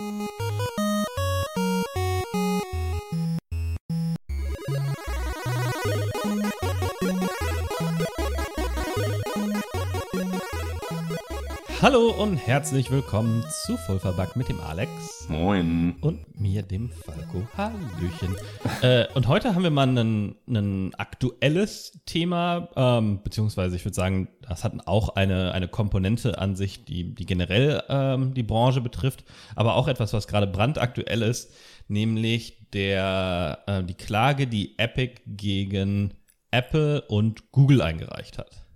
Música Hallo und herzlich willkommen zu Vollverbackt mit dem Alex. Moin. Und mir, dem Falco. Hallöchen. äh, und heute haben wir mal ein aktuelles Thema, ähm, beziehungsweise ich würde sagen, das hat auch eine, eine Komponente an sich, die, die generell ähm, die Branche betrifft, aber auch etwas, was gerade brandaktuell ist, nämlich der, äh, die Klage, die Epic gegen Apple und Google eingereicht hat.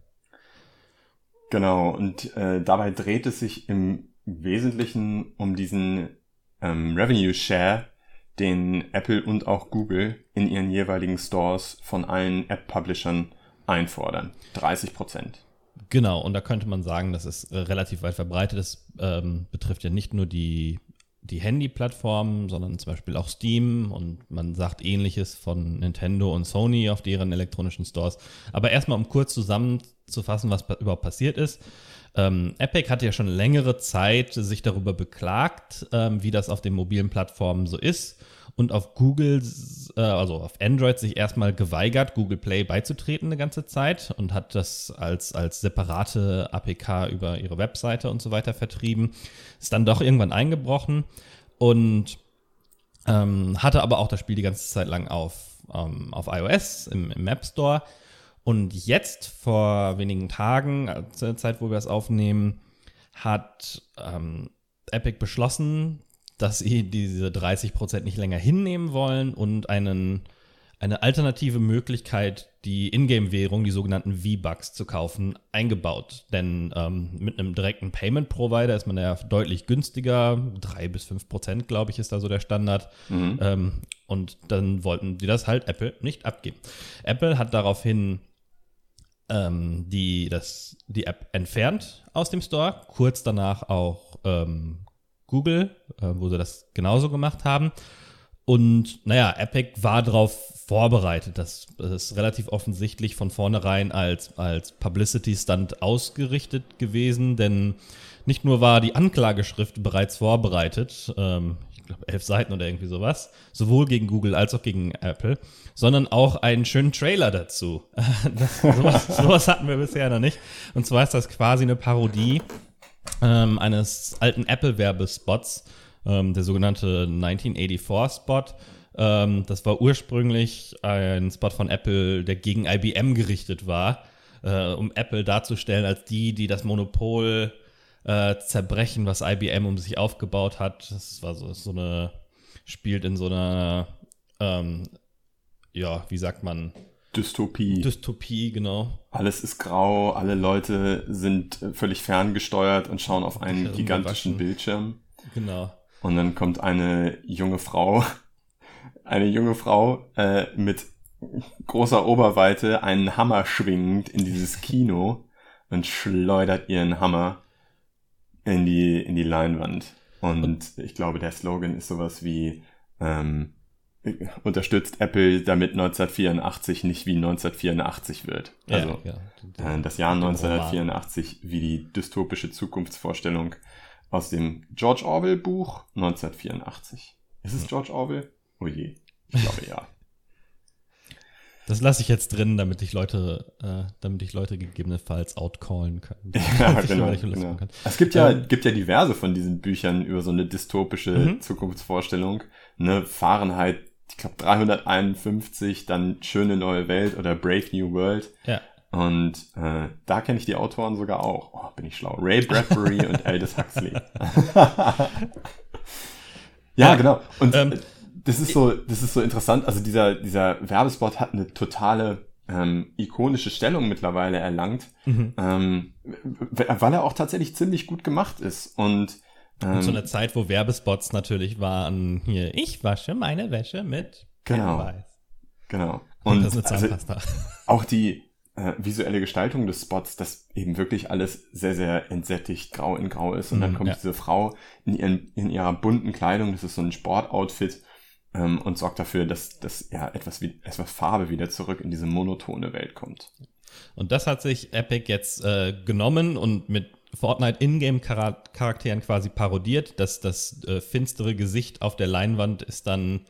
Genau, und äh, dabei dreht es sich im Wesentlichen um diesen ähm, Revenue Share, den Apple und auch Google in ihren jeweiligen Stores von allen App-Publishern einfordern. 30 Prozent. Genau, und da könnte man sagen, das ist äh, relativ weit verbreitet. Das ähm, betrifft ja nicht nur die, die Handy-Plattformen, sondern zum Beispiel auch Steam und man sagt ähnliches von Nintendo und Sony auf deren elektronischen Stores. Aber erstmal, um kurz zusammen zu fassen, was überhaupt passiert ist. Ähm, Epic hat ja schon längere Zeit sich darüber beklagt, ähm, wie das auf den mobilen Plattformen so ist und auf Google, äh, also auf Android sich erstmal geweigert, Google Play beizutreten eine ganze Zeit und hat das als, als separate APK über ihre Webseite und so weiter vertrieben. Ist dann doch irgendwann eingebrochen und ähm, hatte aber auch das Spiel die ganze Zeit lang auf, ähm, auf iOS im, im App Store und jetzt, vor wenigen Tagen, äh, zur Zeit, wo wir es aufnehmen, hat ähm, Epic beschlossen, dass sie diese 30% nicht länger hinnehmen wollen und einen, eine alternative Möglichkeit, die Ingame-Währung, die sogenannten V-Bucks zu kaufen, eingebaut. Denn ähm, mit einem direkten Payment-Provider ist man ja deutlich günstiger. 3 bis 5%, glaube ich, ist da so der Standard. Mhm. Ähm, und dann wollten die das halt Apple nicht abgeben. Apple hat daraufhin ähm, die, das, die App entfernt aus dem Store. Kurz danach auch ähm, Google, äh, wo sie das genauso gemacht haben. Und naja, Epic war darauf vorbereitet. Das, das, ist relativ offensichtlich von vornherein als, als Publicity-Stunt ausgerichtet gewesen, denn nicht nur war die Anklageschrift bereits vorbereitet, ähm, ich glaube elf Seiten oder irgendwie sowas, sowohl gegen Google als auch gegen Apple, sondern auch einen schönen Trailer dazu. Das, sowas, sowas, hatten wir bisher noch nicht. Und zwar ist das quasi eine Parodie ähm, eines alten Apple-Werbespots, ähm, der sogenannte 1984-Spot. Ähm, das war ursprünglich ein Spot von Apple, der gegen IBM gerichtet war, äh, um Apple darzustellen als die, die das Monopol äh, zerbrechen, was IBM um sich aufgebaut hat. Das war so, so eine, spielt in so einer ähm, ja, wie sagt man? Dystopie. Dystopie, genau. Alles ist grau, alle Leute sind völlig ferngesteuert und schauen auf einen gigantischen Bildschirm. Genau. Und dann kommt eine junge Frau, eine junge Frau äh, mit großer Oberweite einen Hammer schwingend in dieses Kino und schleudert ihren Hammer in die, in die Leinwand. Und, ich glaube, der Slogan ist sowas wie ähm, unterstützt Apple, damit 1984 nicht wie 1984 wird. Also ja, ja. Äh, das Jahr 1984 wie die dystopische Zukunftsvorstellung aus dem George Orwell Buch 1984. Ist es George Orwell? Oh je, ich glaube ja. Das lasse ich jetzt drin, damit ich Leute, äh, damit ich Leute gegebenenfalls outcallen kann. Ja, genau, genau. Kann. Es gibt ja, ähm, gibt ja diverse von diesen Büchern über so eine dystopische mhm. Zukunftsvorstellung. Ne, Fahrenheit ich glaube 351, dann Schöne neue Welt oder Brave New World. Ja. Und äh, da kenne ich die Autoren sogar auch. Oh, bin ich schlau. Ray Bradbury und Aldous Huxley. ja, ja, genau. Und ähm, das ist so, das ist so interessant. Also dieser, dieser Werbespot hat eine totale ähm, ikonische Stellung mittlerweile erlangt, mhm. ähm, weil er auch tatsächlich ziemlich gut gemacht ist. Und und zu einer Zeit, wo Werbespots natürlich waren, hier, ich wasche meine Wäsche mit genau, Genau. Und, Und also, auch die äh, visuelle Gestaltung des Spots, dass eben wirklich alles sehr, sehr entsättigt grau in grau ist. Und dann mhm, kommt ja. diese Frau in, ihren, in ihrer bunten Kleidung, das ist so ein Sportoutfit, ähm, und sorgt dafür, dass, dass ja etwas, wie, etwas Farbe wieder zurück in diese monotone Welt kommt. Und das hat sich Epic jetzt äh, genommen und mit Fortnite Ingame-Charakteren quasi parodiert. Das, das äh, finstere Gesicht auf der Leinwand ist dann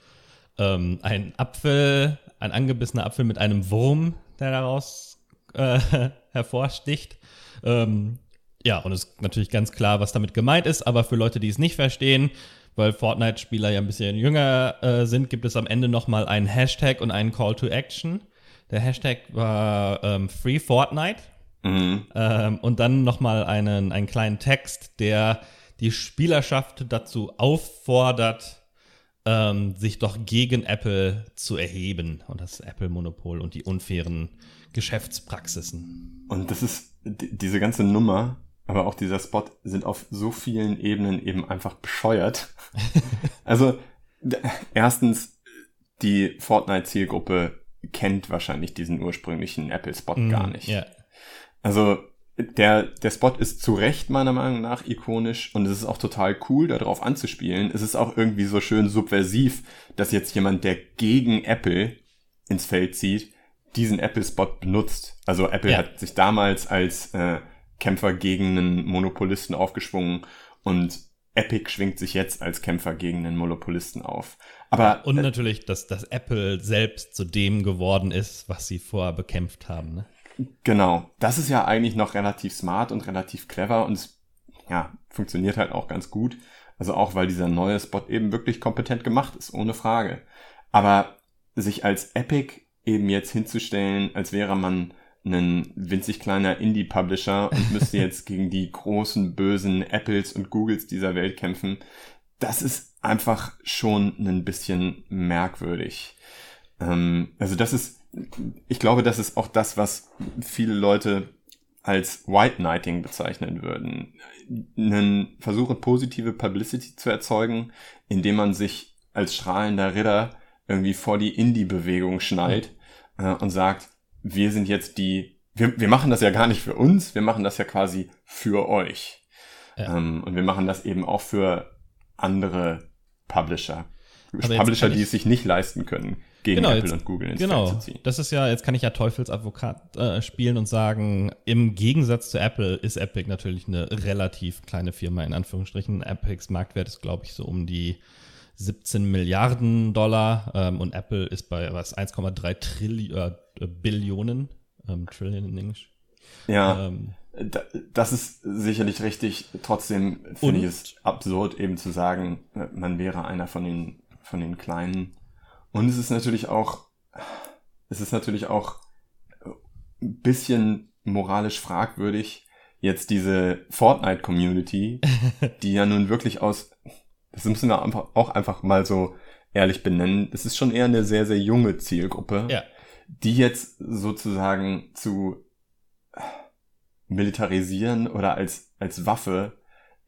ähm, ein Apfel, ein angebissener Apfel mit einem Wurm, der daraus äh, hervorsticht. Ähm, ja, und es ist natürlich ganz klar, was damit gemeint ist, aber für Leute, die es nicht verstehen, weil Fortnite-Spieler ja ein bisschen jünger äh, sind, gibt es am Ende nochmal einen Hashtag und einen Call to Action. Der Hashtag war ähm, Free Fortnite. Mhm. Ähm, und dann nochmal einen, einen kleinen Text, der die Spielerschaft dazu auffordert, ähm, sich doch gegen Apple zu erheben und das Apple-Monopol und die unfairen Geschäftspraxisen. Und das ist diese ganze Nummer, aber auch dieser Spot sind auf so vielen Ebenen eben einfach bescheuert. also erstens, die Fortnite-Zielgruppe kennt wahrscheinlich diesen ursprünglichen Apple-Spot mm, gar nicht. Yeah. Also der, der Spot ist zu Recht meiner Meinung nach ikonisch und es ist auch total cool, darauf anzuspielen. Es ist auch irgendwie so schön subversiv, dass jetzt jemand, der gegen Apple ins Feld zieht, diesen Apple-Spot benutzt. Also Apple ja. hat sich damals als äh, Kämpfer gegen einen Monopolisten aufgeschwungen und Epic schwingt sich jetzt als Kämpfer gegen einen Monopolisten auf. Aber und äh, natürlich, dass, dass Apple selbst zu dem geworden ist, was sie vorher bekämpft haben. Ne? Genau. Das ist ja eigentlich noch relativ smart und relativ clever und es ja, funktioniert halt auch ganz gut. Also auch, weil dieser neue Spot eben wirklich kompetent gemacht ist, ohne Frage. Aber sich als Epic eben jetzt hinzustellen, als wäre man ein winzig kleiner Indie-Publisher und müsste jetzt gegen die großen, bösen Apples und Googles dieser Welt kämpfen, das ist einfach schon ein bisschen merkwürdig. Ähm, also das ist, ich glaube, das ist auch das, was viele Leute als White Knighting bezeichnen würden. Einen versuchen, positive Publicity zu erzeugen, indem man sich als strahlender Ritter irgendwie vor die Indie-Bewegung schnallt äh, und sagt, wir sind jetzt die, wir, wir machen das ja gar nicht für uns, wir machen das ja quasi für euch. Ja. Ähm, und wir machen das eben auch für andere Publisher. Aber Publisher, die es sich nicht leisten können gegen genau, Apple jetzt, und Google ins genau. Feld zu ziehen. Das ist ja, jetzt kann ich ja Teufelsadvokat äh, spielen und sagen, im Gegensatz zu Apple ist Epic natürlich eine relativ kleine Firma, in Anführungsstrichen. Epics Marktwert ist, glaube ich, so um die 17 Milliarden Dollar ähm, und Apple ist bei was 1,3 Trillion äh, Billionen, ähm, Trillion in Englisch. Ja. Ähm, das ist sicherlich richtig. Trotzdem finde ich es absurd, eben zu sagen, äh, man wäre einer von den, von den Kleinen. Und es ist natürlich auch, es ist natürlich auch ein bisschen moralisch fragwürdig, jetzt diese Fortnite-Community, die ja nun wirklich aus, das müssen wir einfach, auch einfach mal so ehrlich benennen, das ist schon eher eine sehr, sehr junge Zielgruppe, ja. die jetzt sozusagen zu militarisieren oder als, als Waffe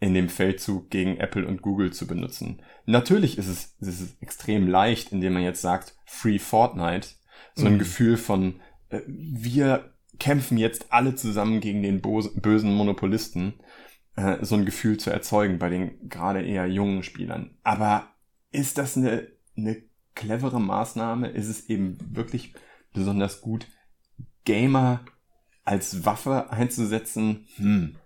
in dem Feldzug gegen Apple und Google zu benutzen. Natürlich ist es, ist es extrem leicht, indem man jetzt sagt, Free Fortnite, so ein mhm. Gefühl von, äh, wir kämpfen jetzt alle zusammen gegen den bösen Monopolisten, äh, so ein Gefühl zu erzeugen bei den gerade eher jungen Spielern. Aber ist das eine, eine clevere Maßnahme? Ist es eben wirklich besonders gut, Gamer als Waffe einzusetzen? Hm.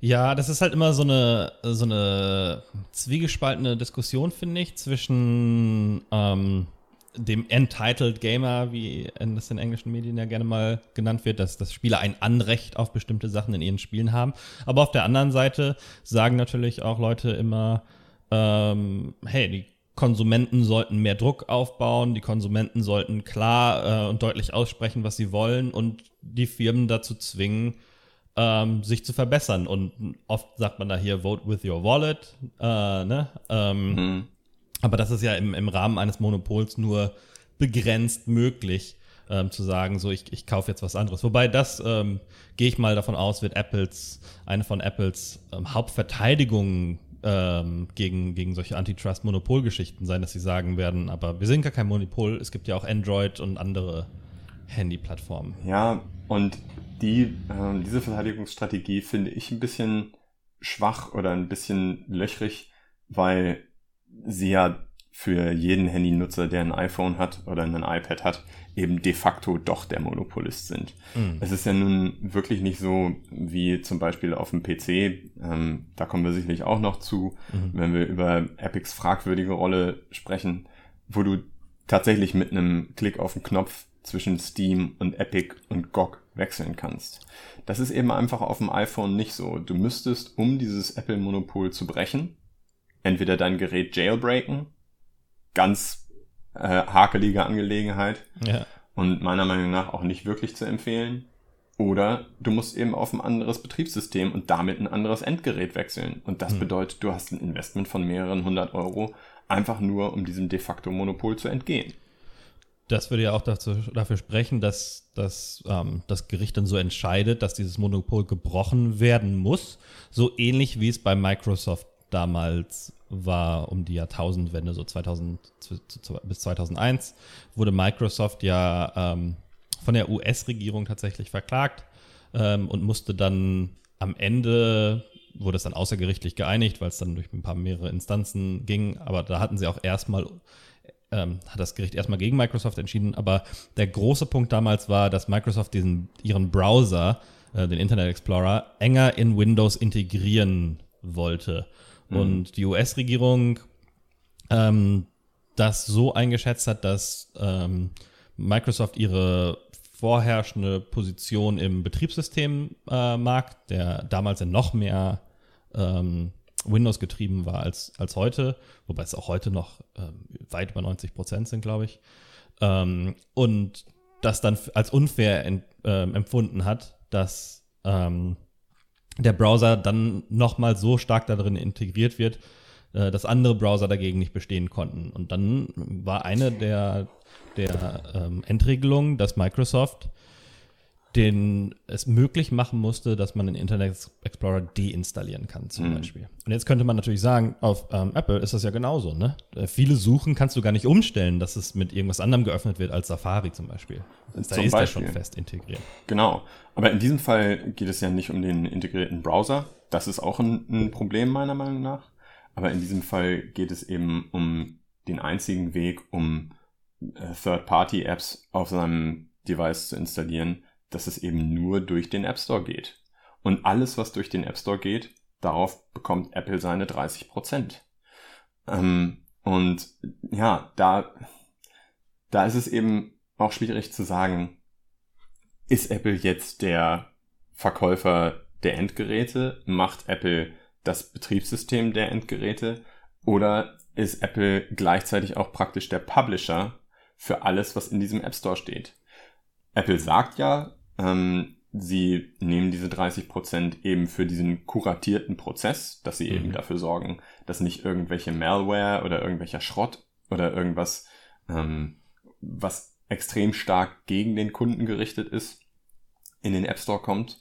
Ja, das ist halt immer so eine, so eine zwiegespaltene Diskussion, finde ich, zwischen ähm, dem Entitled Gamer, wie das in englischen Medien ja gerne mal genannt wird, dass, dass Spieler ein Anrecht auf bestimmte Sachen in ihren Spielen haben. Aber auf der anderen Seite sagen natürlich auch Leute immer, ähm, hey, die Konsumenten sollten mehr Druck aufbauen, die Konsumenten sollten klar äh, und deutlich aussprechen, was sie wollen und die Firmen dazu zwingen, ähm, sich zu verbessern. Und oft sagt man da hier, vote with your wallet. Äh, ne? ähm, mhm. Aber das ist ja im, im Rahmen eines Monopols nur begrenzt möglich. Ähm, zu sagen, so ich, ich kaufe jetzt was anderes. Wobei das, ähm, gehe ich mal davon aus, wird Apples, eine von Apples ähm, Hauptverteidigungen ähm, gegen, gegen solche Antitrust-Monopolgeschichten sein, dass sie sagen werden, aber wir sind gar kein Monopol, es gibt ja auch Android und andere Handy-Plattformen. Ja, und die, äh, diese Verteidigungsstrategie finde ich ein bisschen schwach oder ein bisschen löchrig, weil sie ja für jeden Handynutzer, der ein iPhone hat oder ein iPad hat, eben de facto doch der Monopolist sind. Mhm. Es ist ja nun wirklich nicht so wie zum Beispiel auf dem PC, ähm, da kommen wir sicherlich auch noch zu, mhm. wenn wir über Epics fragwürdige Rolle sprechen, wo du tatsächlich mit einem Klick auf den Knopf zwischen Steam und Epic und GOG wechseln kannst. Das ist eben einfach auf dem iPhone nicht so. Du müsstest, um dieses Apple-Monopol zu brechen, entweder dein Gerät jailbreaken, ganz äh, hakelige Angelegenheit ja. und meiner Meinung nach auch nicht wirklich zu empfehlen. Oder du musst eben auf ein anderes Betriebssystem und damit ein anderes Endgerät wechseln. Und das hm. bedeutet, du hast ein Investment von mehreren hundert Euro, einfach nur um diesem de facto Monopol zu entgehen. Das würde ja auch dazu, dafür sprechen, dass, dass ähm, das Gericht dann so entscheidet, dass dieses Monopol gebrochen werden muss. So ähnlich wie es bei Microsoft damals war um die Jahrtausendwende, so 2000 bis 2001, wurde Microsoft ja ähm, von der US-Regierung tatsächlich verklagt ähm, und musste dann am Ende, wurde es dann außergerichtlich geeinigt, weil es dann durch ein paar mehrere Instanzen ging, aber da hatten sie auch erstmal ähm, hat das Gericht erstmal gegen Microsoft entschieden, aber der große Punkt damals war, dass Microsoft diesen, ihren Browser, äh, den Internet Explorer, enger in Windows integrieren wollte. Mhm. Und die US-Regierung ähm, das so eingeschätzt hat, dass ähm, Microsoft ihre vorherrschende Position im Betriebssystemmarkt, äh, der damals ja noch mehr ähm, Windows getrieben war als, als heute, wobei es auch heute noch ähm, weit über 90 Prozent sind, glaube ich. Ähm, und das dann als unfair ent, äh, empfunden hat, dass ähm, der Browser dann nochmal so stark darin integriert wird, äh, dass andere Browser dagegen nicht bestehen konnten. Und dann war eine der, der ähm, Endregelungen, dass Microsoft den es möglich machen musste, dass man den Internet Explorer deinstallieren kann, zum mhm. Beispiel. Und jetzt könnte man natürlich sagen, auf ähm, Apple ist das ja genauso, ne? Äh, viele Suchen kannst du gar nicht umstellen, dass es mit irgendwas anderem geöffnet wird als Safari zum Beispiel. Das da ist Beispiel. der schon fest integriert. Genau. Aber in diesem Fall geht es ja nicht um den integrierten Browser. Das ist auch ein, ein Problem meiner Meinung nach. Aber in diesem Fall geht es eben um den einzigen Weg, um äh, Third-Party-Apps auf seinem Device zu installieren, dass es eben nur durch den App Store geht. Und alles, was durch den App Store geht, darauf bekommt Apple seine 30 Prozent. Ähm, und ja, da, da ist es eben auch schwierig zu sagen, ist Apple jetzt der Verkäufer der Endgeräte? Macht Apple das Betriebssystem der Endgeräte? Oder ist Apple gleichzeitig auch praktisch der Publisher für alles, was in diesem App Store steht? Apple sagt ja, ähm, sie nehmen diese 30 Prozent eben für diesen kuratierten Prozess, dass sie mhm. eben dafür sorgen, dass nicht irgendwelche Malware oder irgendwelcher Schrott oder irgendwas, ähm, was extrem stark gegen den Kunden gerichtet ist, in den App Store kommt.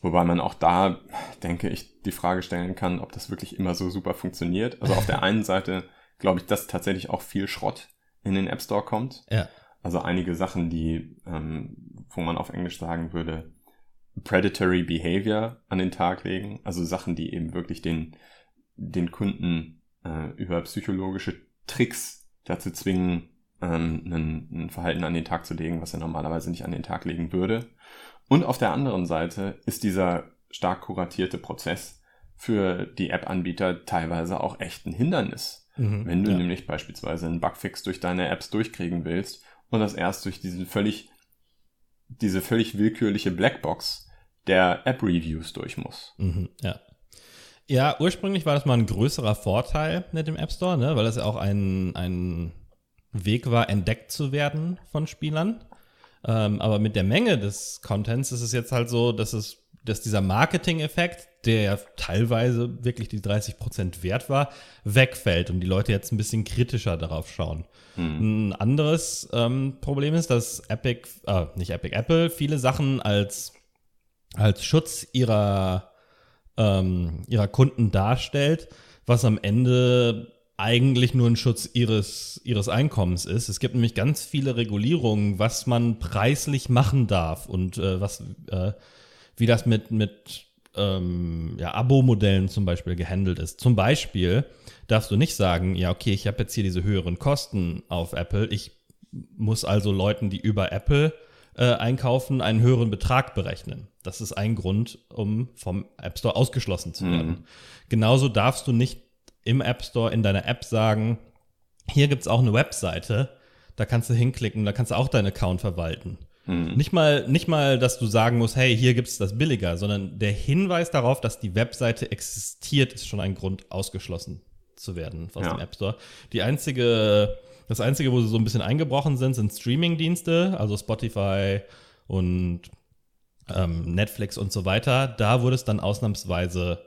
Wobei man auch da, denke ich, die Frage stellen kann, ob das wirklich immer so super funktioniert. Also auf der einen Seite glaube ich, dass tatsächlich auch viel Schrott in den App Store kommt. Ja. Also einige Sachen, die, ähm, wo man auf Englisch sagen würde, predatory behavior an den Tag legen. Also Sachen, die eben wirklich den, den Kunden äh, über psychologische Tricks dazu zwingen, ähm, ein, ein Verhalten an den Tag zu legen, was er normalerweise nicht an den Tag legen würde. Und auf der anderen Seite ist dieser stark kuratierte Prozess für die App-Anbieter teilweise auch echt ein Hindernis. Mhm, Wenn du ja. nämlich beispielsweise einen Bugfix durch deine Apps durchkriegen willst und das erst durch diesen völlig, diese völlig willkürliche Blackbox der App-Reviews durch muss. Mhm, ja. Ja, ursprünglich war das mal ein größerer Vorteil mit dem App Store, ne? weil das ja auch ein, ein Weg war, entdeckt zu werden von Spielern. Ähm, aber mit der Menge des Contents ist es jetzt halt so, dass es, dass dieser Marketing-Effekt, der ja teilweise wirklich die 30% wert war, wegfällt und die Leute jetzt ein bisschen kritischer darauf schauen. Hm. Ein anderes ähm, Problem ist, dass Epic, äh, nicht Epic, Apple viele Sachen als, als Schutz ihrer, ähm, ihrer Kunden darstellt, was am Ende eigentlich nur ein Schutz ihres, ihres Einkommens ist. Es gibt nämlich ganz viele Regulierungen, was man preislich machen darf und äh, was, äh, wie das mit, mit ähm, ja, Abo-Modellen zum Beispiel gehandelt ist. Zum Beispiel darfst du nicht sagen, ja, okay, ich habe jetzt hier diese höheren Kosten auf Apple, ich muss also Leuten, die über Apple äh, einkaufen, einen höheren Betrag berechnen. Das ist ein Grund, um vom App Store ausgeschlossen zu werden. Mhm. Genauso darfst du nicht im App Store in deiner App sagen, hier gibt es auch eine Webseite, da kannst du hinklicken, da kannst du auch deinen Account verwalten. Mhm. Nicht, mal, nicht mal, dass du sagen musst, hey, hier gibt es das billiger, sondern der Hinweis darauf, dass die Webseite existiert, ist schon ein Grund, ausgeschlossen zu werden aus ja. dem App Store. Die einzige das Einzige, wo sie so ein bisschen eingebrochen sind, sind Streaming-Dienste, also Spotify und ähm, Netflix und so weiter. Da wurde es dann ausnahmsweise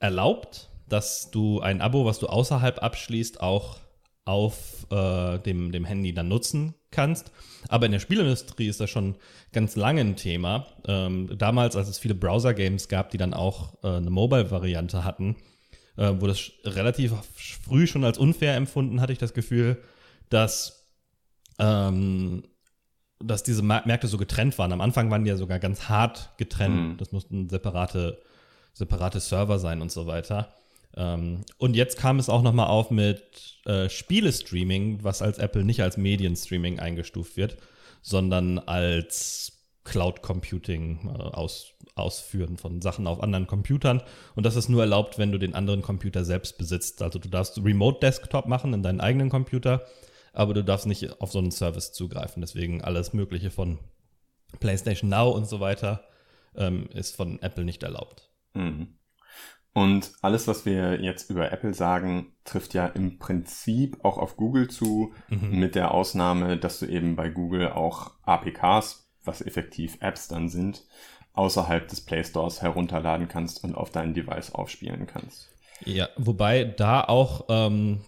erlaubt, dass du ein Abo, was du außerhalb abschließt, auch auf äh, dem, dem Handy dann nutzen kannst. Aber in der Spielindustrie ist das schon ganz lange ein Thema. Ähm, damals, als es viele Browser-Games gab, die dann auch äh, eine Mobile-Variante hatten, äh, wurde es relativ früh schon als unfair empfunden, hatte ich das Gefühl, dass, ähm, dass diese Märkte so getrennt waren. Am Anfang waren die ja sogar ganz hart getrennt. Mhm. Das mussten separate, separate Server sein und so weiter. Ähm, und jetzt kam es auch nochmal auf mit äh, Spielestreaming, was als Apple nicht als Medienstreaming eingestuft wird, sondern als Cloud Computing äh, aus, ausführen von Sachen auf anderen Computern. Und das ist nur erlaubt, wenn du den anderen Computer selbst besitzt. Also du darfst Remote Desktop machen in deinen eigenen Computer aber du darfst nicht auf so einen Service zugreifen. Deswegen alles Mögliche von PlayStation Now und so weiter ähm, ist von Apple nicht erlaubt. Mhm. Und alles, was wir jetzt über Apple sagen, trifft ja im Prinzip auch auf Google zu, mhm. mit der Ausnahme, dass du eben bei Google auch APKs, was effektiv Apps dann sind, außerhalb des Play Stores herunterladen kannst und auf dein Device aufspielen kannst. Ja, wobei da auch ähm,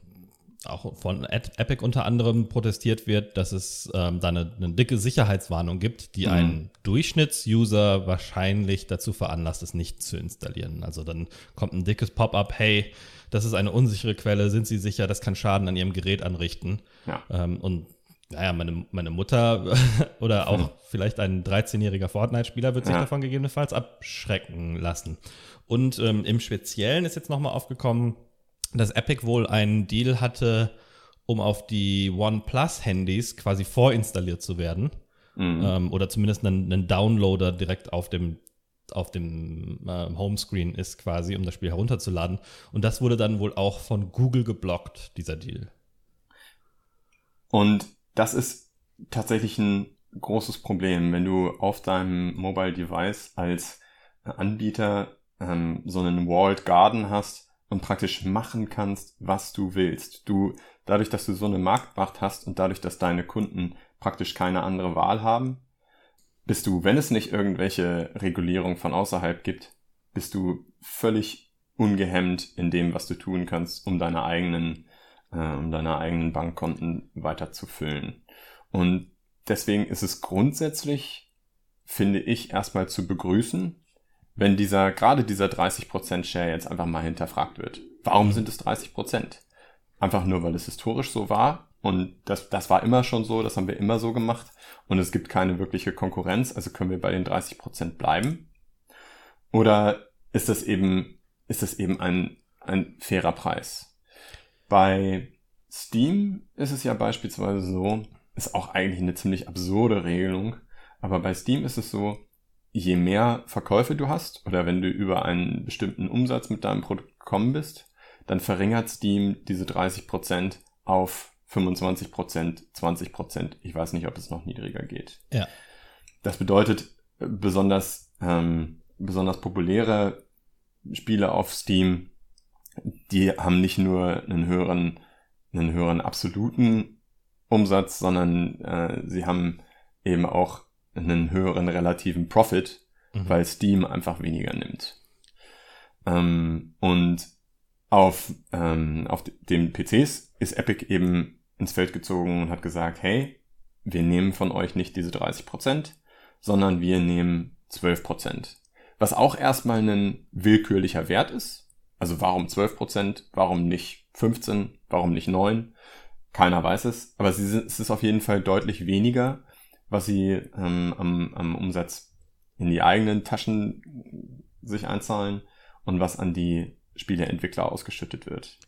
auch von Epic unter anderem protestiert wird, dass es ähm, da eine, eine, dicke Sicherheitswarnung gibt, die mhm. einen Durchschnittsuser wahrscheinlich dazu veranlasst, es nicht zu installieren. Also dann kommt ein dickes Pop-up, hey, das ist eine unsichere Quelle, sind Sie sicher, das kann Schaden an Ihrem Gerät anrichten. Ja. Ähm, und naja, meine, meine Mutter oder auch mhm. vielleicht ein 13-jähriger Fortnite-Spieler wird sich ja. davon gegebenenfalls abschrecken lassen. Und ähm, im Speziellen ist jetzt nochmal aufgekommen, dass Epic wohl einen Deal hatte, um auf die OnePlus-Handys quasi vorinstalliert zu werden. Mhm. Ähm, oder zumindest einen, einen, Downloader direkt auf dem, auf dem äh, Homescreen ist, quasi, um das Spiel herunterzuladen. Und das wurde dann wohl auch von Google geblockt, dieser Deal. Und das ist tatsächlich ein großes Problem, wenn du auf deinem Mobile Device als Anbieter ähm, so einen Walled Garden hast, und praktisch machen kannst, was du willst. Du, dadurch, dass du so eine Marktmacht hast und dadurch, dass deine Kunden praktisch keine andere Wahl haben, bist du, wenn es nicht irgendwelche Regulierung von außerhalb gibt, bist du völlig ungehemmt in dem, was du tun kannst, um deine eigenen, äh, um deine eigenen Bankkonten weiter zu füllen. Und deswegen ist es grundsätzlich, finde ich, erstmal zu begrüßen, wenn dieser, gerade dieser 30% Share jetzt einfach mal hinterfragt wird. Warum sind es 30%? Einfach nur, weil es historisch so war und das, das war immer schon so, das haben wir immer so gemacht und es gibt keine wirkliche Konkurrenz, also können wir bei den 30% bleiben? Oder ist das eben, ist das eben ein, ein fairer Preis? Bei Steam ist es ja beispielsweise so, ist auch eigentlich eine ziemlich absurde Regelung, aber bei Steam ist es so, je mehr Verkäufe du hast oder wenn du über einen bestimmten Umsatz mit deinem Produkt gekommen bist, dann verringert Steam diese 30% auf 25%, 20%. Ich weiß nicht, ob es noch niedriger geht. Ja. Das bedeutet, besonders, ähm, besonders populäre Spiele auf Steam, die haben nicht nur einen höheren, einen höheren absoluten Umsatz, sondern äh, sie haben eben auch einen höheren relativen Profit, mhm. weil Steam einfach weniger nimmt. Ähm, und auf, ähm, auf den PCs ist Epic eben ins Feld gezogen und hat gesagt, hey, wir nehmen von euch nicht diese 30%, sondern wir nehmen 12%. Was auch erstmal ein willkürlicher Wert ist. Also warum 12%, warum nicht 15, warum nicht 9? Keiner weiß es, aber es ist auf jeden Fall deutlich weniger was sie ähm, am, am Umsatz in die eigenen Taschen sich einzahlen und was an die Spieleentwickler ausgeschüttet wird.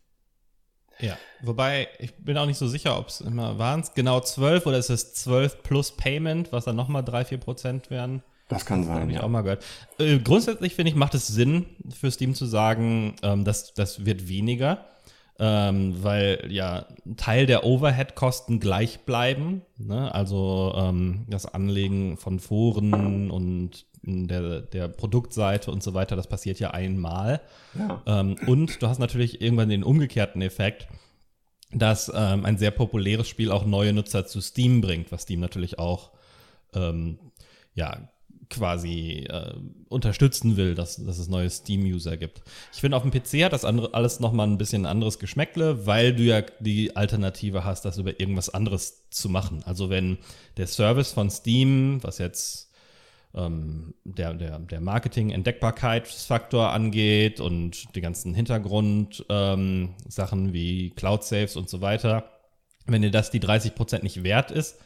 Ja, wobei ich bin auch nicht so sicher, ob es immer waren es genau 12 oder ist es 12 plus Payment, was dann nochmal 3, 4 Prozent wären. Das kann sein. Habe ich ja. auch mal gehört. Äh, grundsätzlich finde ich, macht es Sinn für Steam zu sagen, ähm, dass das wird weniger, ähm, weil ja ein Teil der Overhead-Kosten gleich bleiben. Ne? Also ähm, das Anlegen von Foren und der, der Produktseite und so weiter, das passiert ja einmal. Ja. Ähm, und du hast natürlich irgendwann den umgekehrten Effekt, dass ähm, ein sehr populäres Spiel auch neue Nutzer zu Steam bringt, was Steam natürlich auch ähm, ja, quasi äh, unterstützen will, dass, dass es neue Steam-User gibt. Ich finde, auf dem PC hat das andere, alles nochmal ein bisschen anderes Geschmäckle, weil du ja die Alternative hast, das über irgendwas anderes zu machen. Also wenn der Service von Steam, was jetzt ähm, der, der, der Marketing-Entdeckbarkeitsfaktor angeht und die ganzen Hintergrundsachen ähm, wie Cloud-Saves und so weiter, wenn dir das die 30% nicht wert ist,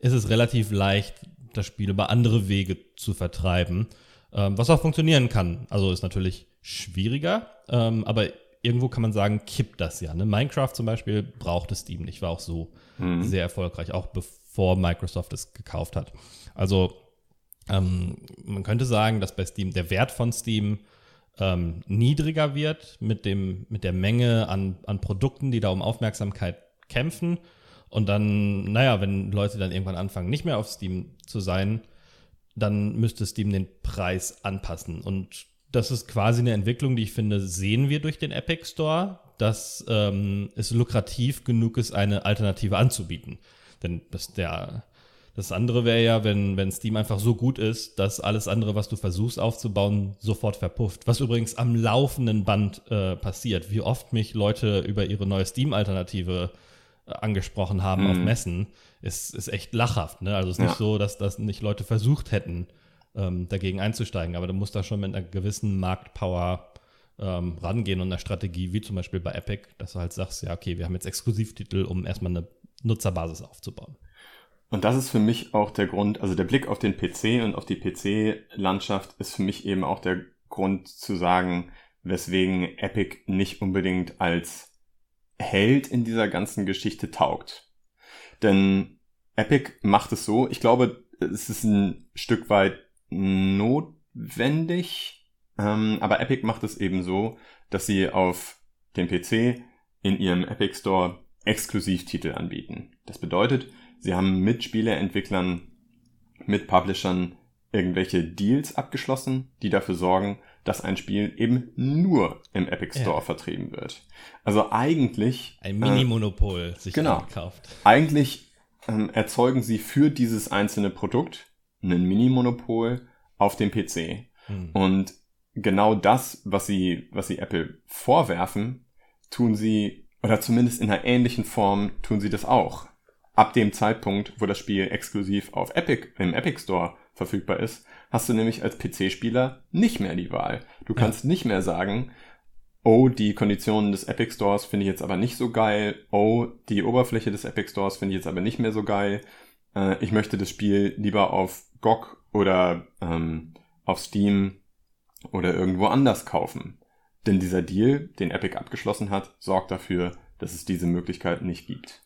ist es relativ leicht, das Spiel über andere Wege zu vertreiben, ähm, was auch funktionieren kann. Also ist natürlich schwieriger, ähm, aber irgendwo kann man sagen, kippt das ja. Ne? Minecraft zum Beispiel brauchte Steam nicht, war auch so mhm. sehr erfolgreich, auch bevor Microsoft es gekauft hat. Also ähm, man könnte sagen, dass bei Steam der Wert von Steam ähm, niedriger wird mit, dem, mit der Menge an, an Produkten, die da um Aufmerksamkeit kämpfen und dann, naja, wenn Leute dann irgendwann anfangen, nicht mehr auf Steam zu sein, dann müsste Steam den Preis anpassen. Und das ist quasi eine Entwicklung, die ich finde, sehen wir durch den Epic Store, dass ähm, es lukrativ genug ist, eine Alternative anzubieten. Denn das, der, das andere wäre ja, wenn, wenn Steam einfach so gut ist, dass alles andere, was du versuchst aufzubauen, sofort verpufft. Was übrigens am laufenden Band äh, passiert. Wie oft mich Leute über ihre neue Steam-Alternative angesprochen haben mhm. auf Messen, ist, ist echt lachhaft. Ne? Also es ist ja. nicht so, dass das nicht Leute versucht hätten, ähm, dagegen einzusteigen. Aber du musst da schon mit einer gewissen Marktpower ähm, rangehen und einer Strategie, wie zum Beispiel bei Epic, dass du halt sagst, ja, okay, wir haben jetzt Exklusivtitel, um erstmal eine Nutzerbasis aufzubauen. Und das ist für mich auch der Grund, also der Blick auf den PC und auf die PC-Landschaft ist für mich eben auch der Grund zu sagen, weswegen Epic nicht unbedingt als Held in dieser ganzen Geschichte taugt. Denn Epic macht es so, ich glaube, es ist ein Stück weit notwendig, ähm, aber Epic macht es eben so, dass sie auf dem PC in ihrem Epic Store Exklusivtitel anbieten. Das bedeutet, sie haben mit Spieleentwicklern, mit Publishern irgendwelche Deals abgeschlossen, die dafür sorgen, dass ein Spiel eben nur im Epic Store ja. vertrieben wird. Also eigentlich. Ein Mini-Monopol äh, sich genau, gekauft. Eigentlich ähm, erzeugen sie für dieses einzelne Produkt ein Mini-Monopol auf dem PC. Hm. Und genau das, was sie, was sie Apple vorwerfen, tun sie, oder zumindest in einer ähnlichen Form tun sie das auch. Ab dem Zeitpunkt, wo das Spiel exklusiv auf Epic, im Epic Store verfügbar ist, hast du nämlich als PC-Spieler nicht mehr die Wahl. Du kannst ja. nicht mehr sagen, oh, die Konditionen des Epic Stores finde ich jetzt aber nicht so geil, oh, die Oberfläche des Epic Stores finde ich jetzt aber nicht mehr so geil, äh, ich möchte das Spiel lieber auf GOG oder ähm, auf Steam oder irgendwo anders kaufen. Denn dieser Deal, den Epic abgeschlossen hat, sorgt dafür, dass es diese Möglichkeit nicht gibt.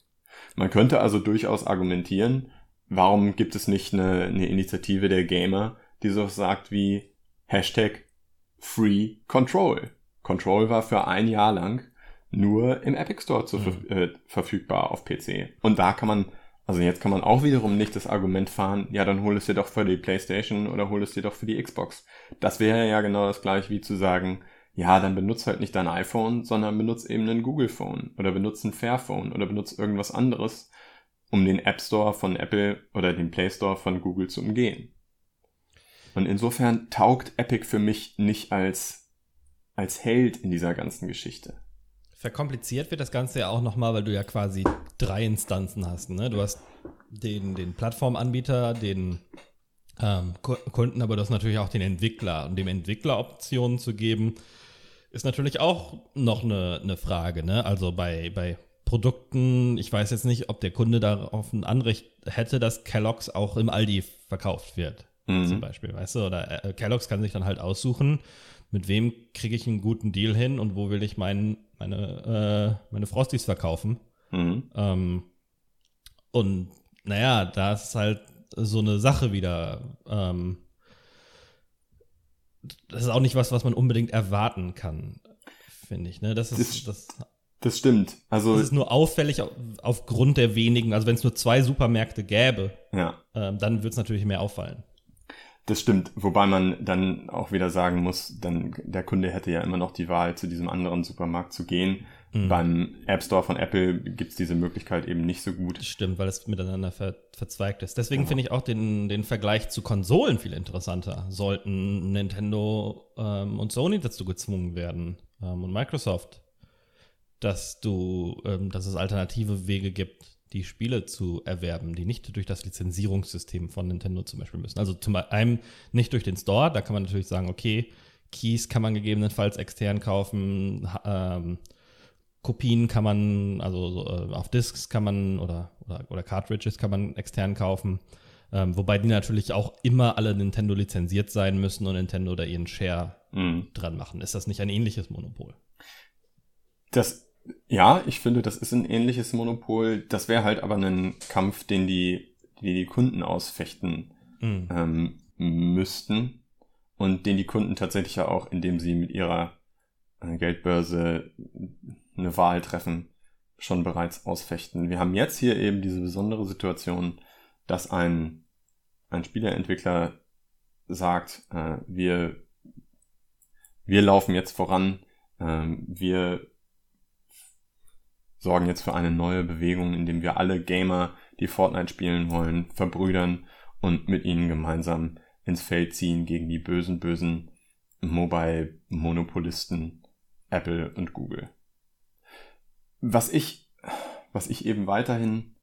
Man könnte also durchaus argumentieren, warum gibt es nicht eine, eine Initiative der Gamer, die so sagt wie Hashtag Free Control. Control war für ein Jahr lang nur im Epic Store zu, mhm. äh, verfügbar auf PC. Und da kann man, also jetzt kann man auch wiederum nicht das Argument fahren, ja, dann hol es dir doch für die PlayStation oder hol es dir doch für die Xbox. Das wäre ja genau das gleiche wie zu sagen, ja, dann benutzt halt nicht dein iPhone, sondern benutzt eben ein Google Phone oder benutzt ein Fairphone oder benutzt irgendwas anderes, um den App Store von Apple oder den Play Store von Google zu umgehen. Und insofern taugt Epic für mich nicht als, als Held in dieser ganzen Geschichte. Verkompliziert wird das Ganze ja auch nochmal, weil du ja quasi drei Instanzen hast. Ne? Du hast den, den Plattformanbieter, den ähm, Kunden, aber du hast natürlich auch den Entwickler. Und dem Entwickler Optionen zu geben, ist natürlich auch noch eine, eine Frage. Ne? Also bei, bei Produkten, ich weiß jetzt nicht, ob der Kunde darauf ein Anrecht hätte, dass Kellogg's auch im Aldi verkauft wird. mhm. zum Beispiel, weißt du? Oder äh, Kellogg's kann sich dann halt aussuchen, mit wem kriege ich einen guten Deal hin und wo will ich mein, meine, äh, meine Frosties verkaufen. Mhm. Ähm, und naja, da ist halt so eine Sache wieder. Ähm, das ist auch nicht was, was man unbedingt erwarten kann, finde ich. Ne? Das ist das, das, das stimmt. Also das ist nur auffällig aufgrund der wenigen. Also wenn es nur zwei Supermärkte gäbe, ja. ähm, dann würde es natürlich mehr auffallen. Das stimmt, wobei man dann auch wieder sagen muss, dann der Kunde hätte ja immer noch die Wahl, zu diesem anderen Supermarkt zu gehen. Mhm. Beim App Store von Apple gibt es diese Möglichkeit eben nicht so gut. Stimmt, weil es miteinander ver verzweigt ist. Deswegen genau. finde ich auch den, den Vergleich zu Konsolen viel interessanter. Sollten Nintendo ähm, und Sony dazu gezwungen werden ähm, und Microsoft, dass du, ähm, dass es alternative Wege gibt, die Spiele zu erwerben, die nicht durch das Lizenzierungssystem von Nintendo zum Beispiel müssen. Also zum einen nicht durch den Store, da kann man natürlich sagen, okay, Keys kann man gegebenenfalls extern kaufen, ähm, Kopien kann man, also so, äh, auf Discs kann man oder, oder, oder Cartridges kann man extern kaufen. Ähm, wobei die natürlich auch immer alle Nintendo lizenziert sein müssen und Nintendo da ihren Share mhm. dran machen. Ist das nicht ein ähnliches Monopol? Das ja, ich finde, das ist ein ähnliches Monopol. Das wäre halt aber ein Kampf, den die, die, die Kunden ausfechten mhm. ähm, müssten. Und den die Kunden tatsächlich ja auch, indem sie mit ihrer äh, Geldbörse eine Wahl treffen, schon bereits ausfechten. Wir haben jetzt hier eben diese besondere Situation, dass ein, ein Spieleentwickler sagt, äh, wir, wir laufen jetzt voran, äh, wir sorgen jetzt für eine neue Bewegung, indem wir alle Gamer, die Fortnite spielen wollen, verbrüdern und mit ihnen gemeinsam ins Feld ziehen gegen die bösen, bösen Mobile-Monopolisten Apple und Google. Was ich, was ich eben weiterhin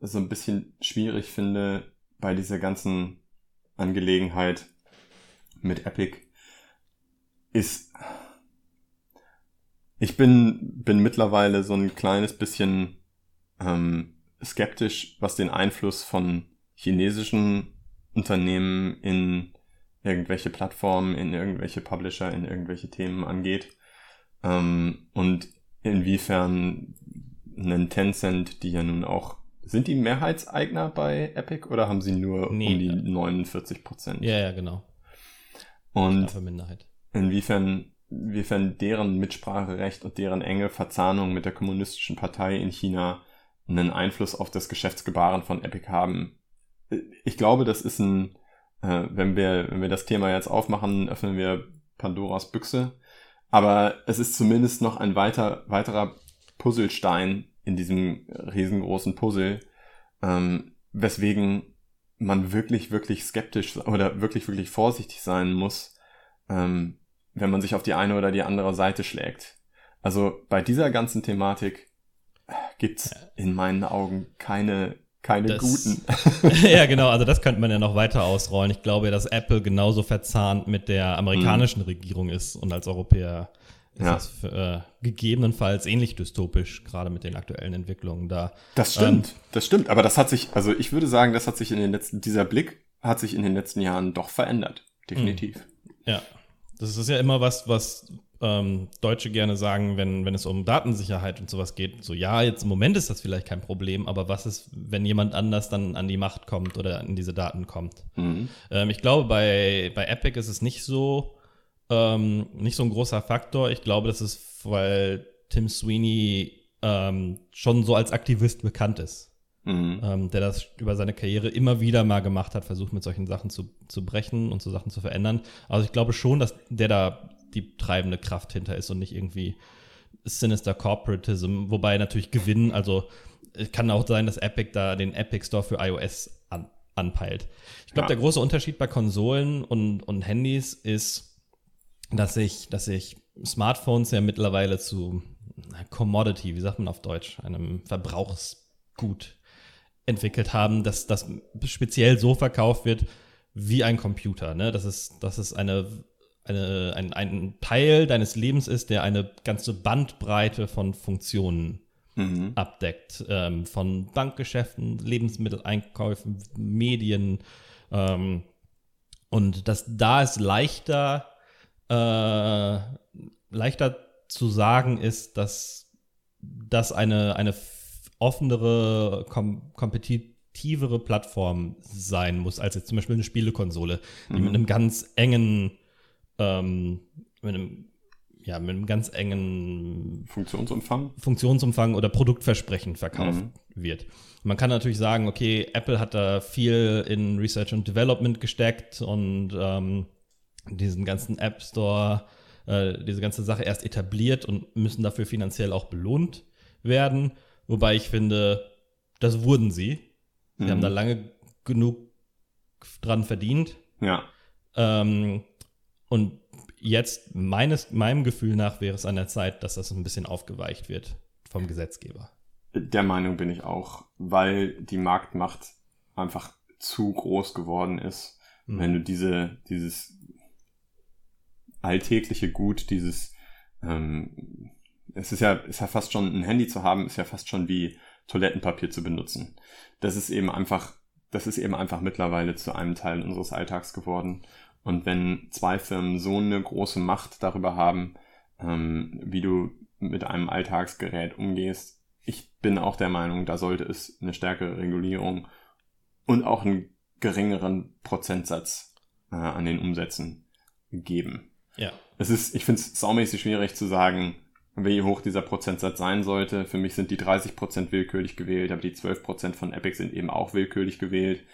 so ein bisschen schwierig finde bei dieser ganzen Angelegenheit mit Epic, ist, ich bin, bin mittlerweile so ein kleines bisschen ähm, skeptisch, was den Einfluss von chinesischen Unternehmen in irgendwelche Plattformen, in irgendwelche Publisher, in irgendwelche Themen angeht. Ähm, und inwiefern einen Tencent, die ja nun auch, sind die Mehrheitseigner bei Epic oder haben sie nur nee, um die 49 Prozent? Ja, ja, genau. Und inwiefern inwiefern deren Mitspracherecht und deren enge Verzahnung mit der kommunistischen Partei in China einen Einfluss auf das Geschäftsgebaren von Epic haben. Ich glaube, das ist ein, äh, wenn wir, wenn wir das Thema jetzt aufmachen, öffnen wir Pandoras Büchse. Aber es ist zumindest noch ein weiter, weiterer Puzzlestein in diesem riesengroßen Puzzle, ähm, weswegen man wirklich, wirklich skeptisch oder wirklich, wirklich vorsichtig sein muss, ähm, wenn man sich auf die eine oder die andere Seite schlägt. Also bei dieser ganzen Thematik gibt's in meinen Augen keine keine das, guten. ja, genau, also das könnte man ja noch weiter ausrollen. Ich glaube, dass Apple genauso verzahnt mit der amerikanischen hm. Regierung ist und als Europäer ist ja. das äh, gegebenenfalls ähnlich dystopisch, gerade mit den aktuellen Entwicklungen da. Das stimmt, ähm, das stimmt, aber das hat sich, also ich würde sagen, das hat sich in den letzten, dieser Blick hat sich in den letzten Jahren doch verändert. Definitiv. Ja. Das ist ja immer was, was ähm, Deutsche gerne sagen, wenn, wenn es um Datensicherheit und sowas geht. So, ja, jetzt im Moment ist das vielleicht kein Problem, aber was ist, wenn jemand anders dann an die Macht kommt oder an diese Daten kommt? Mhm. Ähm, ich glaube, bei, bei Epic ist es nicht so, ähm, nicht so ein großer Faktor. Ich glaube, das ist, weil Tim Sweeney ähm, schon so als Aktivist bekannt ist mhm. ähm, der das über seine Karriere immer wieder mal gemacht hat, versucht mit solchen Sachen zu, zu brechen und so Sachen zu verändern. Also ich glaube schon, dass der da die treibende Kraft hinter ist und nicht irgendwie Sinister Corporatism, wobei natürlich Gewinn, also es kann auch sein, dass Epic da den Epic Store für iOS an, anpeilt. Ich glaube, ja. der große Unterschied bei Konsolen und, und Handys ist, dass ich, dass ich Smartphones ja mittlerweile zu Commodity, wie sagt man auf Deutsch, einem Verbrauchsgut entwickelt haben, dass das speziell so verkauft wird wie ein Computer. Ne? Das ist, das ist eine, eine, ein, ein Teil deines Lebens ist, der eine ganze Bandbreite von Funktionen mhm. abdeckt. Ähm, von Bankgeschäften, Lebensmitteleinkäufen, Medien, ähm, Und dass da es leichter, äh, leichter zu sagen ist, dass das eine, eine offenere, kom kompetitivere Plattform sein muss, als jetzt zum Beispiel eine Spielekonsole, die mhm. mit einem ganz engen, ähm, mit einem ja, mit einem ganz engen Funktionsumfang, Funktionsumfang oder Produktversprechen verkauft mhm. wird. man kann natürlich sagen, okay, Apple hat da viel in Research und Development gesteckt und ähm, diesen ganzen App Store, äh, diese ganze Sache erst etabliert und müssen dafür finanziell auch belohnt werden. Wobei ich finde, das wurden sie. Sie mhm. haben da lange genug dran verdient. Ja. Ähm, und jetzt meines, meinem Gefühl nach wäre es an der Zeit, dass das ein bisschen aufgeweicht wird vom Gesetzgeber. Der Meinung bin ich auch, weil die Marktmacht einfach zu groß geworden ist. Mhm. Wenn du diese, dieses alltägliche Gut, dieses, ähm, es ist ja, ist ja fast schon ein Handy zu haben, ist ja fast schon wie Toilettenpapier zu benutzen. Das ist eben einfach, das ist eben einfach mittlerweile zu einem Teil unseres Alltags geworden. Und wenn zwei Firmen so eine große Macht darüber haben, ähm, wie du mit einem Alltagsgerät umgehst, ich bin auch der Meinung, da sollte es eine stärkere Regulierung und auch einen geringeren Prozentsatz äh, an den Umsätzen geben. Ja. Es ist, ich finde es saumäßig schwierig zu sagen, wie hoch dieser Prozentsatz sein sollte. Für mich sind die 30% willkürlich gewählt, aber die 12% von Epic sind eben auch willkürlich gewählt.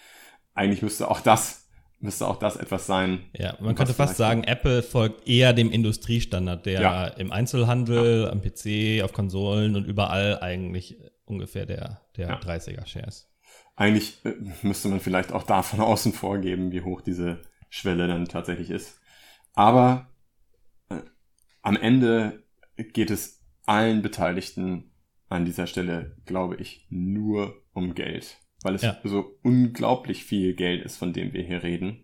Eigentlich müsste auch das müsste auch das etwas sein. Ja, man könnte fast sagen, Apple folgt eher dem Industriestandard, der ja. im Einzelhandel, ja. am PC, auf Konsolen und überall eigentlich ungefähr der, der ja. 30er-Share ist. Eigentlich äh, müsste man vielleicht auch da von außen vorgeben, wie hoch diese Schwelle dann tatsächlich ist. Aber äh, am Ende geht es allen Beteiligten an dieser Stelle, glaube ich, nur um Geld weil es ja. so unglaublich viel Geld ist, von dem wir hier reden.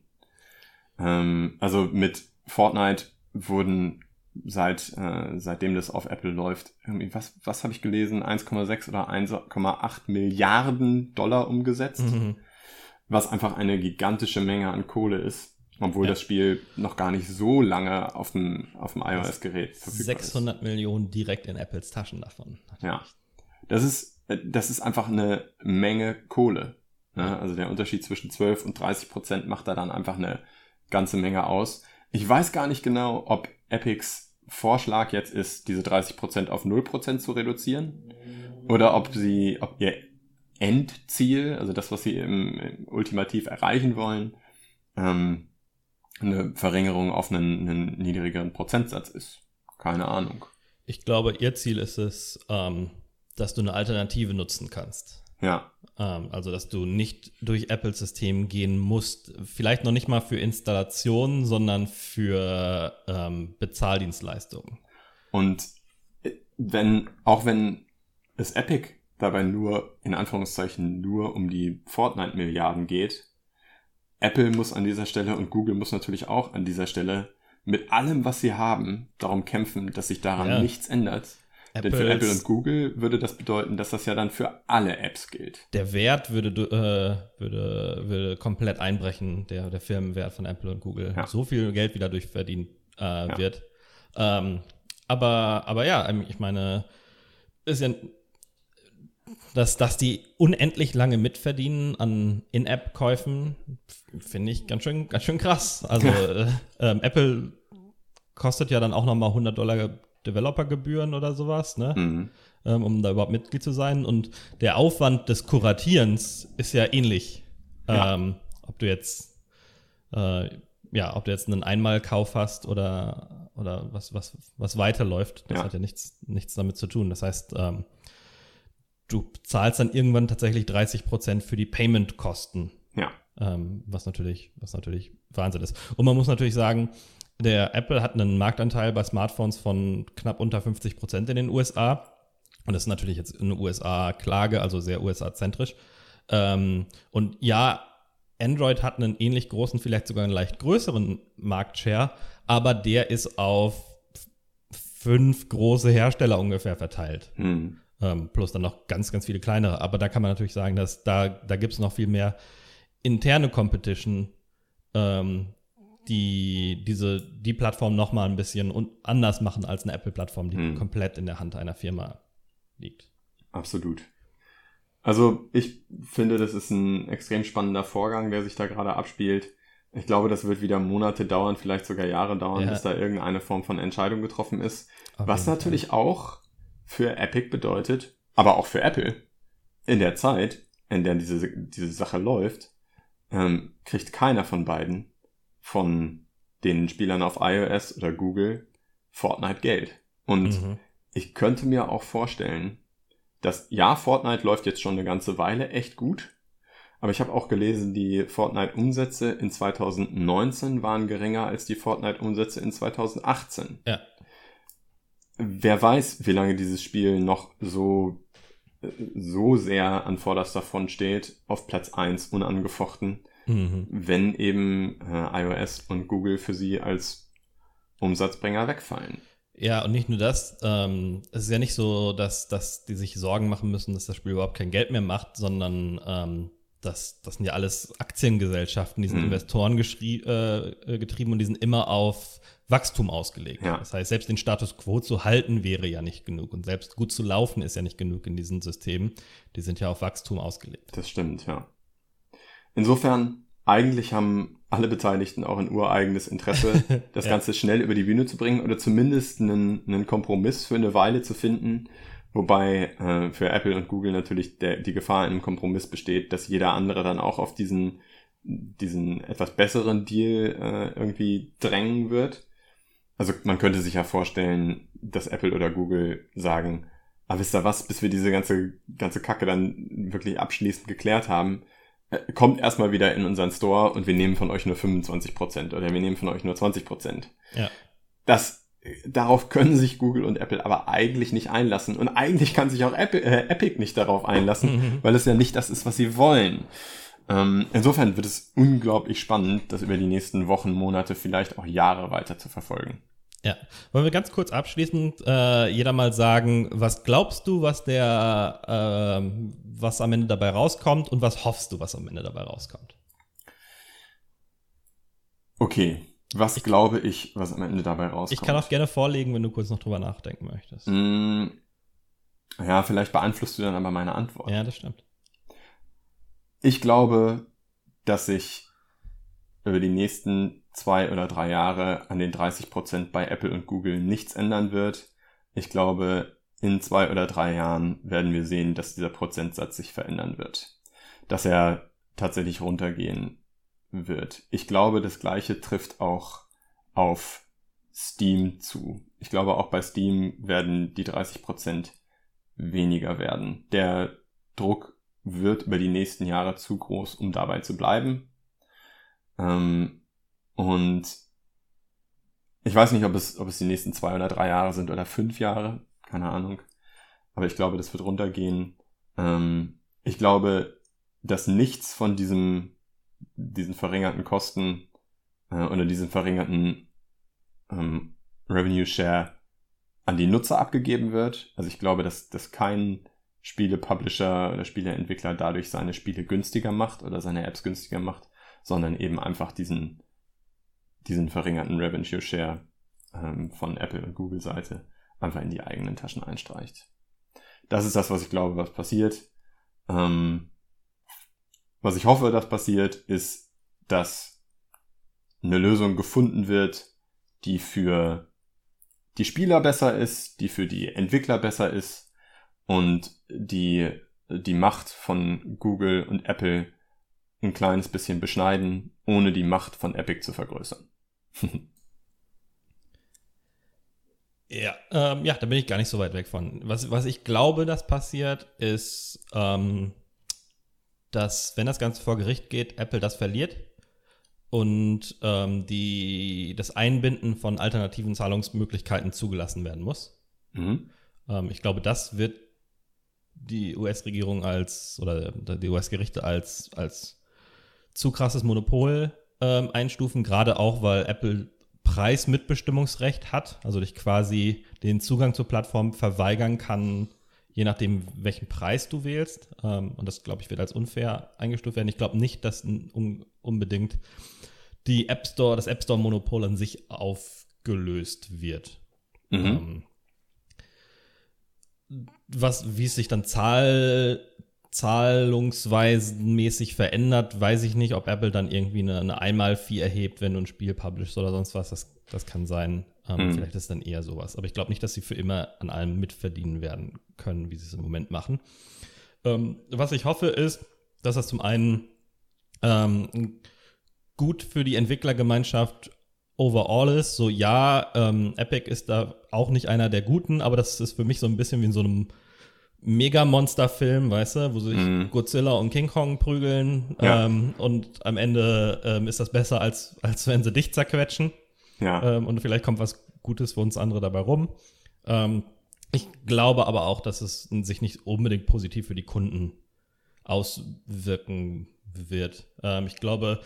Ähm, also mit Fortnite wurden seit äh, seitdem das auf Apple läuft, irgendwie was was habe ich gelesen, 1,6 oder 1,8 Milliarden Dollar umgesetzt, mhm. was einfach eine gigantische Menge an Kohle ist, obwohl ja. das Spiel noch gar nicht so lange auf dem auf dem iOS Gerät verfügbar 600 ist. 600 Millionen direkt in Apples Taschen davon. Ja. Das ist äh, das ist einfach eine Menge Kohle. Ne? Also der Unterschied zwischen 12 und 30 Prozent macht da dann einfach eine ganze Menge aus. Ich weiß gar nicht genau, ob Epics Vorschlag jetzt ist, diese 30 Prozent auf 0 Prozent zu reduzieren oder ob sie, ob ihr Endziel, also das, was sie im, im ultimativ erreichen wollen, ähm, eine Verringerung auf einen, einen niedrigeren Prozentsatz ist. Keine Ahnung. Ich glaube, ihr Ziel ist es, ähm, dass du eine Alternative nutzen kannst. Ja. Ähm, also, dass du nicht durch Apple-System gehen musst. Vielleicht noch nicht mal für Installationen, sondern für ähm, Bezahldienstleistungen. Und äh, wenn, auch wenn es Epic dabei nur, in Anführungszeichen, nur um die Fortnite-Milliarden geht, Apple muss an dieser Stelle und Google muss natürlich auch an dieser Stelle mit allem, was sie haben, darum kämpfen, dass sich daran ja. nichts ändert. Apples, Denn für Apple und Google würde das bedeuten, dass das ja dann für alle Apps gilt. Der Wert würde, äh, würde, würde komplett einbrechen, der, der Firmenwert von Apple und Google. Ja. So viel Geld wieder durch verdient äh, ja. wird. Ähm, aber, aber ja, ähm, ich meine, ist ja, dass, dass die unendlich lange mitverdienen an In-App-Käufen, finde ich ganz schön, ganz schön krass. Also äh, ähm, Apple kostet ja dann auch nochmal 100 Dollar Developergebühren oder sowas, ne? Mhm. Ähm, um da überhaupt Mitglied zu sein. Und der Aufwand des Kuratierens ist ja ähnlich. Ja. Ähm, ob du jetzt, äh, ja, ob du jetzt einen Einmalkauf hast oder, oder was, was, was weiterläuft, das ja. hat ja nichts, nichts damit zu tun. Das heißt, ähm, du zahlst dann irgendwann tatsächlich 30 Prozent für die Payment-Kosten. Ja. Ähm, was natürlich, was natürlich Wahnsinn ist. Und man muss natürlich sagen, der Apple hat einen Marktanteil bei Smartphones von knapp unter 50 Prozent in den USA. Und das ist natürlich jetzt eine USA-Klage, also sehr USA-zentrisch. Ähm, und ja, Android hat einen ähnlich großen, vielleicht sogar einen leicht größeren Marktshare, aber der ist auf fünf große Hersteller ungefähr verteilt. Hm. Ähm, plus dann noch ganz, ganz viele kleinere. Aber da kann man natürlich sagen, dass da, da gibt es noch viel mehr interne Competition ähm, die diese die Plattform noch mal ein bisschen anders machen als eine Apple-Plattform, die hm. komplett in der Hand einer Firma liegt. Absolut. Also ich finde, das ist ein extrem spannender Vorgang, der sich da gerade abspielt. Ich glaube, das wird wieder Monate dauern, vielleicht sogar Jahre dauern, ja. bis da irgendeine Form von Entscheidung getroffen ist. Auf Was natürlich Fall. auch für Epic bedeutet, aber auch für Apple, in der Zeit, in der diese, diese Sache läuft, ähm, kriegt keiner von beiden von den Spielern auf iOS oder Google Fortnite Geld. Und mhm. ich könnte mir auch vorstellen, dass ja, Fortnite läuft jetzt schon eine ganze Weile echt gut. Aber ich habe auch gelesen, die Fortnite-Umsätze in 2019 waren geringer als die Fortnite-Umsätze in 2018. Ja. Wer weiß, wie lange dieses Spiel noch so, so sehr an vorderster Front steht, auf Platz 1 unangefochten, mhm. wenn eben äh, iOS und Google für sie als Umsatzbringer wegfallen. Ja, und nicht nur das. Ähm, es ist ja nicht so, dass, dass die sich Sorgen machen müssen, dass das Spiel überhaupt kein Geld mehr macht, sondern ähm, das, das sind ja alles Aktiengesellschaften, die sind mhm. Investoren äh, getrieben und die sind immer auf Wachstum ausgelegt. Ja. Das heißt, selbst den Status quo zu halten wäre ja nicht genug und selbst gut zu laufen ist ja nicht genug in diesen Systemen. Die sind ja auf Wachstum ausgelegt. Das stimmt, ja. Insofern, eigentlich haben alle Beteiligten auch ein ureigenes Interesse, das ja. Ganze schnell über die Bühne zu bringen oder zumindest einen, einen Kompromiss für eine Weile zu finden. Wobei äh, für Apple und Google natürlich der, die Gefahr im Kompromiss besteht, dass jeder andere dann auch auf diesen, diesen etwas besseren Deal äh, irgendwie drängen wird. Also man könnte sich ja vorstellen, dass Apple oder Google sagen, ah, wisst ihr was, bis wir diese ganze, ganze Kacke dann wirklich abschließend geklärt haben, äh, kommt erstmal wieder in unseren Store und wir nehmen von euch nur 25% oder wir nehmen von euch nur 20%. Ja. Das, darauf können sich Google und Apple aber eigentlich nicht einlassen. Und eigentlich kann sich auch Apple, äh, Epic nicht darauf einlassen, mhm. weil es ja nicht das ist, was sie wollen. Ähm, insofern wird es unglaublich spannend, das über die nächsten Wochen, Monate, vielleicht auch Jahre weiter zu verfolgen. Ja, wollen wir ganz kurz abschließend äh, jeder mal sagen, was glaubst du, was der, äh, was am Ende dabei rauskommt und was hoffst du, was am Ende dabei rauskommt? Okay, was ich, glaube ich, was am Ende dabei rauskommt? Ich kann auch gerne vorlegen, wenn du kurz noch drüber nachdenken möchtest. Mm, ja, vielleicht beeinflusst du dann aber meine Antwort. Ja, das stimmt. Ich glaube, dass sich über die nächsten zwei oder drei Jahre an den 30 Prozent bei Apple und Google nichts ändern wird. Ich glaube, in zwei oder drei Jahren werden wir sehen, dass dieser Prozentsatz sich verändern wird. Dass er tatsächlich runtergehen wird. Ich glaube, das gleiche trifft auch auf Steam zu. Ich glaube, auch bei Steam werden die 30 Prozent weniger werden. Der Druck wird über die nächsten Jahre zu groß, um dabei zu bleiben. Ähm, und ich weiß nicht, ob es, ob es die nächsten zwei oder drei Jahre sind oder fünf Jahre, keine Ahnung. Aber ich glaube, das wird runtergehen. Ähm, ich glaube, dass nichts von diesem, diesen verringerten Kosten äh, oder diesem verringerten ähm, Revenue Share an die Nutzer abgegeben wird. Also ich glaube, dass, dass kein Spiele-Publisher oder Spieleentwickler dadurch seine Spiele günstiger macht oder seine Apps günstiger macht, sondern eben einfach diesen, diesen verringerten Revenue Share ähm, von Apple und Google Seite einfach in die eigenen Taschen einstreicht. Das ist das, was ich glaube, was passiert. Ähm, was ich hoffe, dass passiert, ist, dass eine Lösung gefunden wird, die für die Spieler besser ist, die für die Entwickler besser ist und die die Macht von Google und Apple ein kleines bisschen beschneiden, ohne die Macht von Epic zu vergrößern. ja, ähm, ja, da bin ich gar nicht so weit weg von. Was, was ich glaube, das passiert, ist, ähm, dass, wenn das Ganze vor Gericht geht, Apple das verliert und ähm, die, das Einbinden von alternativen Zahlungsmöglichkeiten zugelassen werden muss. Mhm. Ähm, ich glaube, das wird die US-Regierung als oder die US-Gerichte als, als zu krasses Monopol ähm, einstufen, gerade auch, weil Apple Preismitbestimmungsrecht hat, also dich quasi den Zugang zur Plattform verweigern kann, je nachdem, welchen Preis du wählst. Ähm, und das, glaube ich, wird als unfair eingestuft werden. Ich glaube nicht, dass un unbedingt die App Store, das App Store-Monopol an sich aufgelöst wird. Mhm. Ähm, was, wie es sich dann Zahl, zahlungsweisenmäßig verändert, weiß ich nicht, ob Apple dann irgendwie eine, eine Einmal-Fee erhebt, wenn du ein Spiel publishst oder sonst was. Das, das kann sein. Ähm, Mhm. Vielleicht ist dann eher sowas. Aber ich glaube nicht, dass sie für immer an allem mitverdienen werden können, wie sie es im Moment machen. Ähm, was ich hoffe, ist, dass das zum einen ähm, gut für die Entwicklergemeinschaft overall ist. So, ja, ähm, Epic ist da auch nicht einer der Guten, aber das ist für mich so ein bisschen wie in so einem Mega-Monster-Film, weißt du, wo sich Mhm. Godzilla und King Kong prügeln Ja. ähm, und am Ende ähm, ist das besser, als, als wenn sie dich zerquetschen Ja. ähm, und vielleicht kommt was Gutes für uns andere dabei rum. Ähm, ich glaube aber auch, dass es sich nicht unbedingt positiv für die Kunden auswirken wird. Ähm, ich glaube,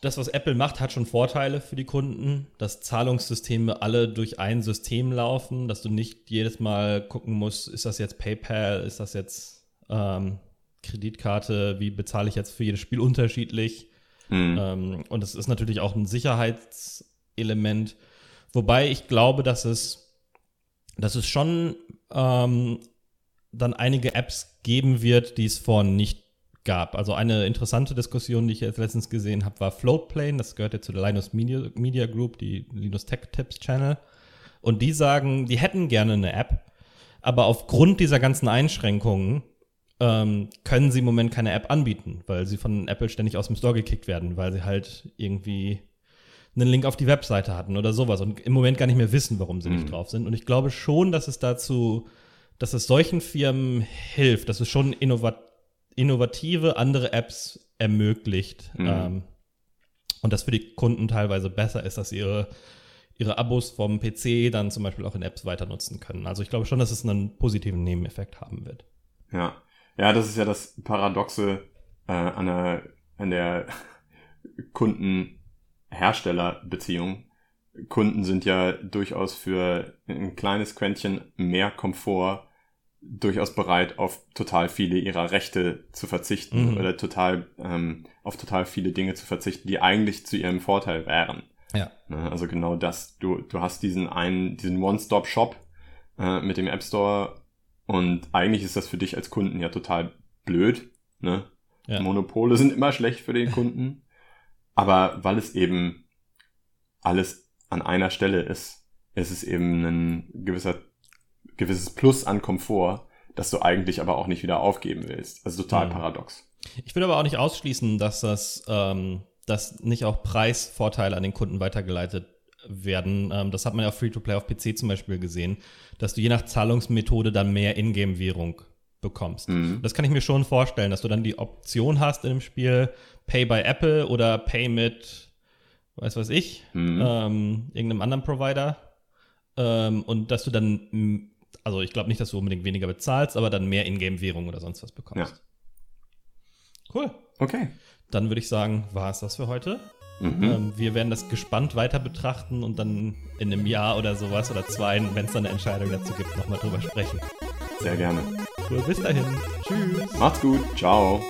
das, was Apple macht, hat schon Vorteile für die Kunden, dass Zahlungssysteme alle durch ein System laufen, dass du nicht jedes Mal gucken musst, ist das jetzt PayPal, ist das jetzt ähm, Kreditkarte, wie bezahle ich jetzt für jedes Spiel unterschiedlich. Mhm. Ähm, und es ist natürlich auch ein Sicherheitselement. Wobei ich glaube, dass es, dass es schon ähm, dann einige Apps geben wird, die es vorhin nicht gab. Also eine interessante Diskussion, die ich jetzt letztens gesehen habe, war Floatplane. Das gehört ja zu der Linus Media, Media Group, die Linus Tech Tips Channel. Und die sagen, die hätten gerne eine App, aber aufgrund dieser ganzen Einschränkungen ähm, können sie im Moment keine App anbieten, weil sie von Apple ständig aus dem Store gekickt werden, weil sie halt irgendwie einen Link auf die Webseite hatten oder sowas und im Moment gar nicht mehr wissen, warum sie Mhm. nicht drauf sind. Und ich glaube schon, dass es dazu, dass es solchen Firmen hilft, dass es schon innovat innovative andere Apps ermöglicht. Mhm. Ähm, und das für die Kunden teilweise besser ist, dass sie ihre, ihre Abos vom PC dann zum Beispiel auch in Apps weiter nutzen können. Also ich glaube schon, dass es einen positiven Nebeneffekt haben wird. Ja. Ja, das ist ja das Paradoxe äh, an der, an der Kunden-Hersteller-Beziehung. Kunden sind ja durchaus für ein kleines Quäntchen mehr Komfort durchaus bereit, auf total viele ihrer Rechte zu verzichten Mhm. oder total ähm, auf total viele Dinge zu verzichten, die eigentlich zu ihrem Vorteil wären. Ja. Ne, Also genau das. Du, du hast diesen einen, diesen One-Stop-Shop äh, mit dem App Store und eigentlich ist das für dich als Kunden ja total blöd. Ne? Ja. Monopole sind immer schlecht für den Kunden. Aber weil es eben alles an einer Stelle ist, ist es eben ein gewisser, gewisses Plus an Komfort, das du eigentlich aber auch nicht wieder aufgeben willst. Also total Mhm. paradox. Ich würde aber auch nicht ausschließen, dass das, ähm, dass nicht auch Preisvorteile an den Kunden weitergeleitet werden. Ähm, das hat man ja auf Free-to-Play auf PC zum Beispiel gesehen, dass du je nach Zahlungsmethode dann mehr Ingame-Währung bekommst. Mhm. Das kann ich mir schon vorstellen, dass du dann die Option hast in dem Spiel Pay by Apple oder Pay mit, weiß was ich, Mhm. ähm, irgendeinem anderen Provider. Ähm, und dass du dann, also ich glaube nicht, dass du unbedingt weniger bezahlst, aber dann mehr Ingame-Währung oder sonst was bekommst. Cool. Okay. Dann würde ich sagen, war es das für heute. Mhm. Ähm, wir werden das gespannt weiter betrachten und dann in einem Jahr oder sowas oder zwei, wenn es dann eine Entscheidung dazu gibt, nochmal drüber sprechen. Sehr gerne. Cool, bis dahin. Tschüss. Macht's gut. Ciao.